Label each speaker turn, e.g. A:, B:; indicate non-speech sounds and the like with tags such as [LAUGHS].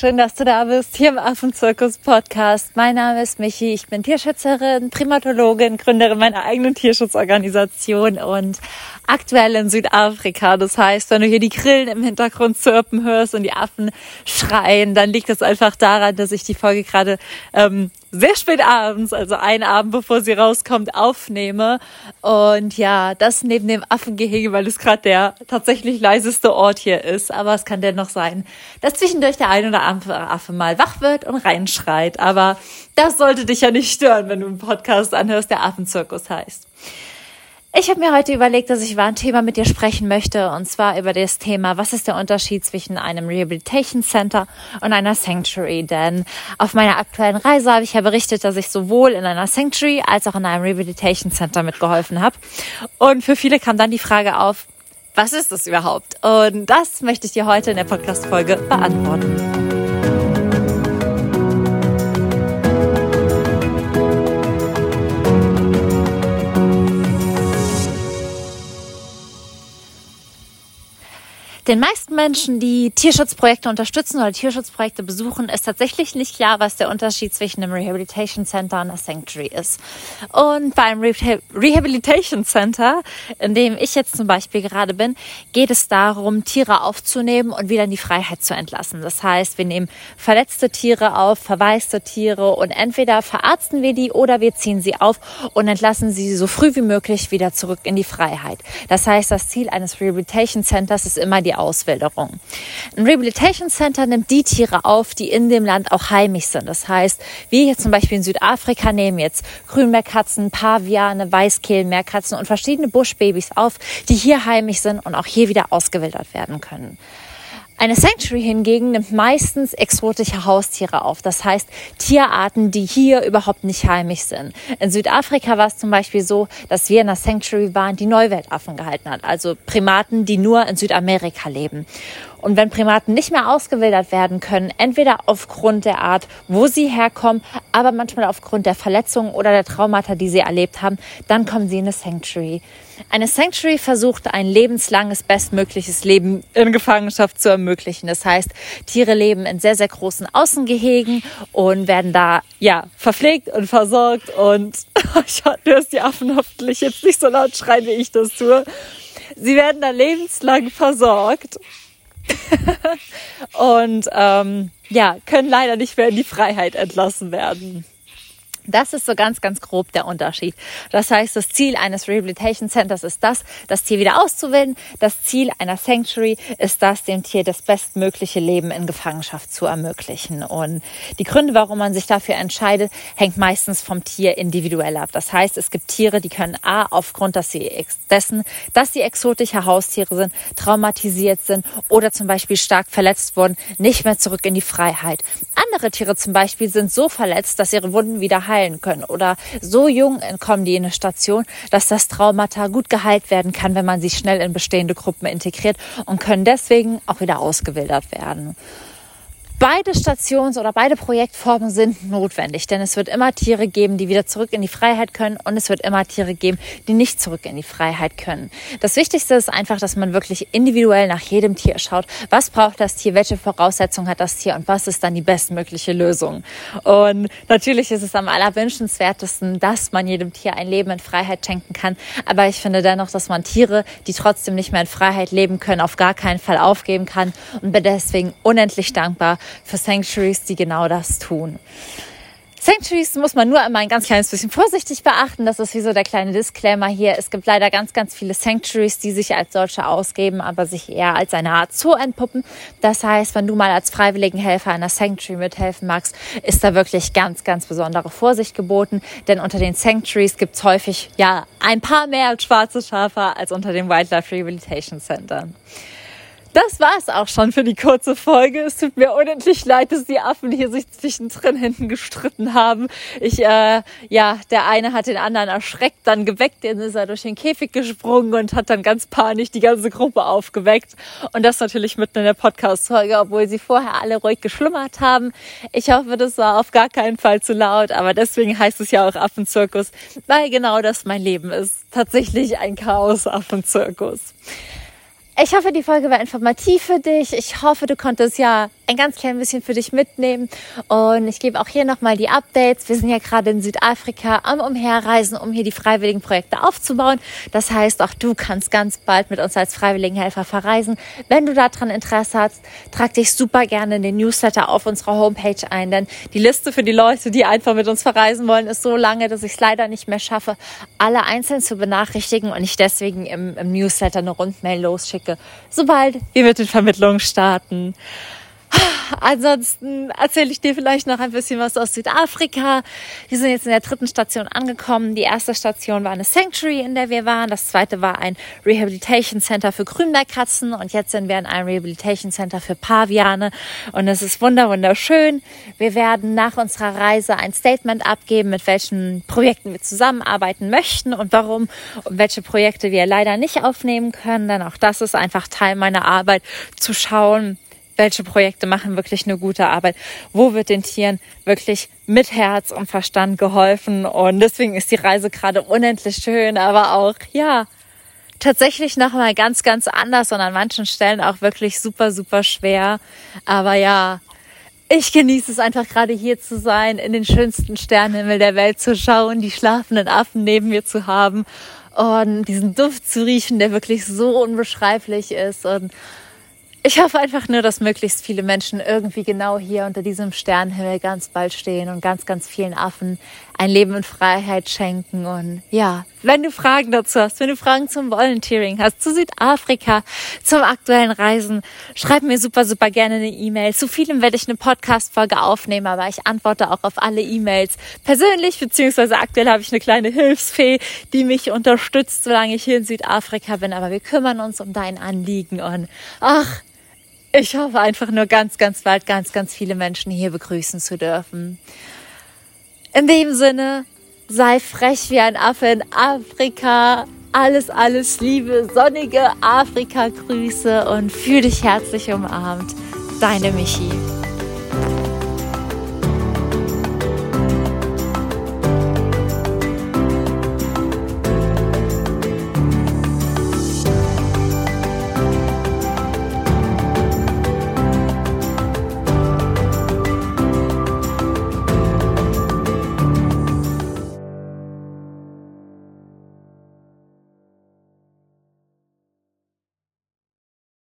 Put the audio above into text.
A: schön, dass du da bist, hier im Affenzirkus Podcast. Mein Name ist Michi, ich bin Tierschützerin, Primatologin, Gründerin meiner eigenen Tierschutzorganisation und aktuell in Südafrika. Das heißt, wenn du hier die Grillen im Hintergrund zirpen hörst und die Affen schreien, dann liegt das einfach daran, dass ich die Folge gerade ähm, sehr spät abends, also einen Abend bevor sie rauskommt, aufnehme. Und ja, das neben dem Affengehege, weil es gerade der tatsächlich leiseste Ort hier ist. Aber es kann dennoch sein, dass zwischendurch der ein oder andere Affe mal wach wird und reinschreit. Aber das sollte dich ja nicht stören, wenn du einen Podcast anhörst, der Affenzirkus heißt. Ich habe mir heute überlegt, dass ich über ein Thema mit dir sprechen möchte, und zwar über das Thema, was ist der Unterschied zwischen einem Rehabilitation Center und einer Sanctuary? Denn auf meiner aktuellen Reise habe ich ja berichtet, dass ich sowohl in einer Sanctuary als auch in einem Rehabilitation Center mitgeholfen habe. Und für viele kam dann die Frage auf, was ist das überhaupt? Und das möchte ich dir heute in der Podcast-Folge beantworten. Den meisten Menschen, die Tierschutzprojekte unterstützen oder Tierschutzprojekte besuchen, ist tatsächlich nicht klar, was der Unterschied zwischen einem Rehabilitation Center und einer Sanctuary ist. Und beim Rehabilitation Center, in dem ich jetzt zum Beispiel gerade bin, geht es darum, Tiere aufzunehmen und wieder in die Freiheit zu entlassen. Das heißt, wir nehmen verletzte Tiere auf, verwaiste Tiere und entweder verarzten wir die oder wir ziehen sie auf und entlassen sie so früh wie möglich wieder zurück in die Freiheit. Das heißt, das Ziel eines Rehabilitation Centers ist immer die Auswilderung. Ein Rehabilitation Center nimmt die Tiere auf, die in dem Land auch heimisch sind. Das heißt, wir hier zum Beispiel in Südafrika nehmen jetzt Grünmeerkatzen, Paviane, Weißkehlmeerkatzen und verschiedene Buschbabys auf, die hier heimisch sind und auch hier wieder ausgewildert werden können. Eine Sanctuary hingegen nimmt meistens exotische Haustiere auf. Das heißt Tierarten, die hier überhaupt nicht heimisch sind. In Südafrika war es zum Beispiel so, dass wir in einer Sanctuary waren, die Neuweltaffen gehalten hat. Also Primaten, die nur in Südamerika leben. Und wenn Primaten nicht mehr ausgewildert werden können, entweder aufgrund der Art, wo sie herkommen, aber manchmal aufgrund der Verletzungen oder der Traumata, die sie erlebt haben, dann kommen sie in eine Sanctuary. Eine Sanctuary versucht ein lebenslanges, bestmögliches Leben in Gefangenschaft zu ermöglichen. Das heißt, Tiere leben in sehr, sehr großen Außengehegen und werden da, ja, verpflegt und versorgt und [LAUGHS] ich hörst die Affen hoffentlich jetzt nicht so laut schreien, wie ich das tue. Sie werden da lebenslang versorgt [LAUGHS] und ähm, ja, können leider nicht mehr in die Freiheit entlassen werden. Das ist so ganz, ganz grob der Unterschied. Das heißt, das Ziel eines Rehabilitation Centers ist das, das Tier wieder auszuwählen. Das Ziel einer Sanctuary ist das, dem Tier das bestmögliche Leben in Gefangenschaft zu ermöglichen. Und die Gründe, warum man sich dafür entscheidet, hängt meistens vom Tier individuell ab. Das heißt, es gibt Tiere, die können A, aufgrund dass sie dessen, dass sie exotische Haustiere sind, traumatisiert sind oder zum Beispiel stark verletzt wurden, nicht mehr zurück in die Freiheit. Andere Tiere zum Beispiel sind so verletzt, dass ihre Wunden wieder heilen heilen können. Oder so jung entkommen die in eine Station, dass das Traumata gut geheilt werden kann, wenn man sie schnell in bestehende Gruppen integriert und können deswegen auch wieder ausgewildert werden. Beide Stations- oder beide Projektformen sind notwendig, denn es wird immer Tiere geben, die wieder zurück in die Freiheit können und es wird immer Tiere geben, die nicht zurück in die Freiheit können. Das Wichtigste ist einfach, dass man wirklich individuell nach jedem Tier schaut, was braucht das Tier, welche Voraussetzungen hat das Tier? Und was ist dann die bestmögliche Lösung. Und natürlich ist es am allerwünschenswertesten, dass man jedem Tier ein Leben in Freiheit schenken kann, aber ich finde dennoch, dass man Tiere, die trotzdem nicht mehr in Freiheit leben können, auf gar keinen Fall aufgeben kann. Und bin deswegen unendlich dankbar für Sanctuaries, die genau das tun. Sanctuaries muss man nur immer ein ganz kleines bisschen vorsichtig beachten. Das ist wie so der kleine Disclaimer hier. Es gibt leider ganz, ganz viele Sanctuaries, die sich als solche ausgeben, aber sich eher als eine Art Zoo entpuppen. Das heißt, wenn du mal als Freiwilligenhelfer einer Sanctuary mithelfen magst, ist da wirklich ganz, ganz besondere Vorsicht geboten. Denn unter den Sanctuaries gibt es häufig ja ein paar mehr schwarze Schafe als unter den Wildlife Rehabilitation Centern. Das war es auch schon für die kurze Folge. Es tut mir unendlich leid, dass die Affen hier sich zwischendrin hinten gestritten haben. Ich, äh, ja, der eine hat den anderen erschreckt, dann geweckt, dann ist er durch den Käfig gesprungen und hat dann ganz panisch die ganze Gruppe aufgeweckt. Und das natürlich mitten in der Podcast-Folge, obwohl sie vorher alle ruhig geschlummert haben. Ich hoffe, das war auf gar keinen Fall zu laut, aber deswegen heißt es ja auch Affenzirkus, weil genau das mein Leben ist. Tatsächlich ein Chaos-Affenzirkus. Ich hoffe, die Folge war informativ für dich. Ich hoffe, du konntest ja ein ganz klein bisschen für dich mitnehmen. Und ich gebe auch hier nochmal die Updates. Wir sind ja gerade in Südafrika am Umherreisen, um hier die freiwilligen Projekte aufzubauen. Das heißt, auch du kannst ganz bald mit uns als Freiwilligenhelfer verreisen. Wenn du daran Interesse hast, trag dich super gerne in den Newsletter auf unserer Homepage ein, denn die Liste für die Leute, die einfach mit uns verreisen wollen, ist so lange, dass ich es leider nicht mehr schaffe, alle einzeln zu benachrichtigen und ich deswegen im, im Newsletter eine Rundmail losschicke, sobald wir mit den Vermittlungen starten. Ansonsten erzähle ich dir vielleicht noch ein bisschen was aus Südafrika. Wir sind jetzt in der dritten Station angekommen. Die erste Station war eine Sanctuary, in der wir waren. Das zweite war ein Rehabilitation Center für Grünbergkatzen und jetzt sind wir in einem Rehabilitation Center für Paviane und es ist wunderschön. Wir werden nach unserer Reise ein Statement abgeben, mit welchen Projekten wir zusammenarbeiten möchten und warum und welche Projekte wir leider nicht aufnehmen können, denn auch das ist einfach Teil meiner Arbeit zu schauen, welche Projekte machen wirklich eine gute Arbeit, wo wird den Tieren wirklich mit Herz und Verstand geholfen? Und deswegen ist die Reise gerade unendlich schön, aber auch, ja, tatsächlich nochmal ganz, ganz anders und an manchen Stellen auch wirklich super, super schwer, aber ja, ich genieße es einfach gerade hier zu sein, in den schönsten Sternenhimmel der Welt zu schauen, die schlafenden Affen neben mir zu haben und diesen Duft zu riechen, der wirklich so unbeschreiblich ist. Und ich hoffe einfach nur, dass möglichst viele Menschen irgendwie genau hier unter diesem Sternenhimmel ganz bald stehen und ganz, ganz vielen Affen ein Leben in Freiheit schenken. Und ja, wenn du Fragen dazu hast, wenn du Fragen zum Volunteering hast, zu Südafrika, zum aktuellen Reisen, schreib mir super, super gerne eine E-Mail. Zu vielem werde ich eine Podcast-Folge aufnehmen, aber ich antworte auch auf alle E-Mails persönlich, beziehungsweise aktuell habe ich eine kleine Hilfsfee, die mich unterstützt, solange ich hier in Südafrika bin. Aber wir kümmern uns um dein Anliegen und ach, ich hoffe einfach nur ganz, ganz bald ganz, ganz viele Menschen hier begrüßen zu dürfen. In dem Sinne, sei frech wie ein Affe in Afrika. Alles, alles Liebe, sonnige Afrika-Grüße und fühl dich herzlich umarmt. Deine Michi.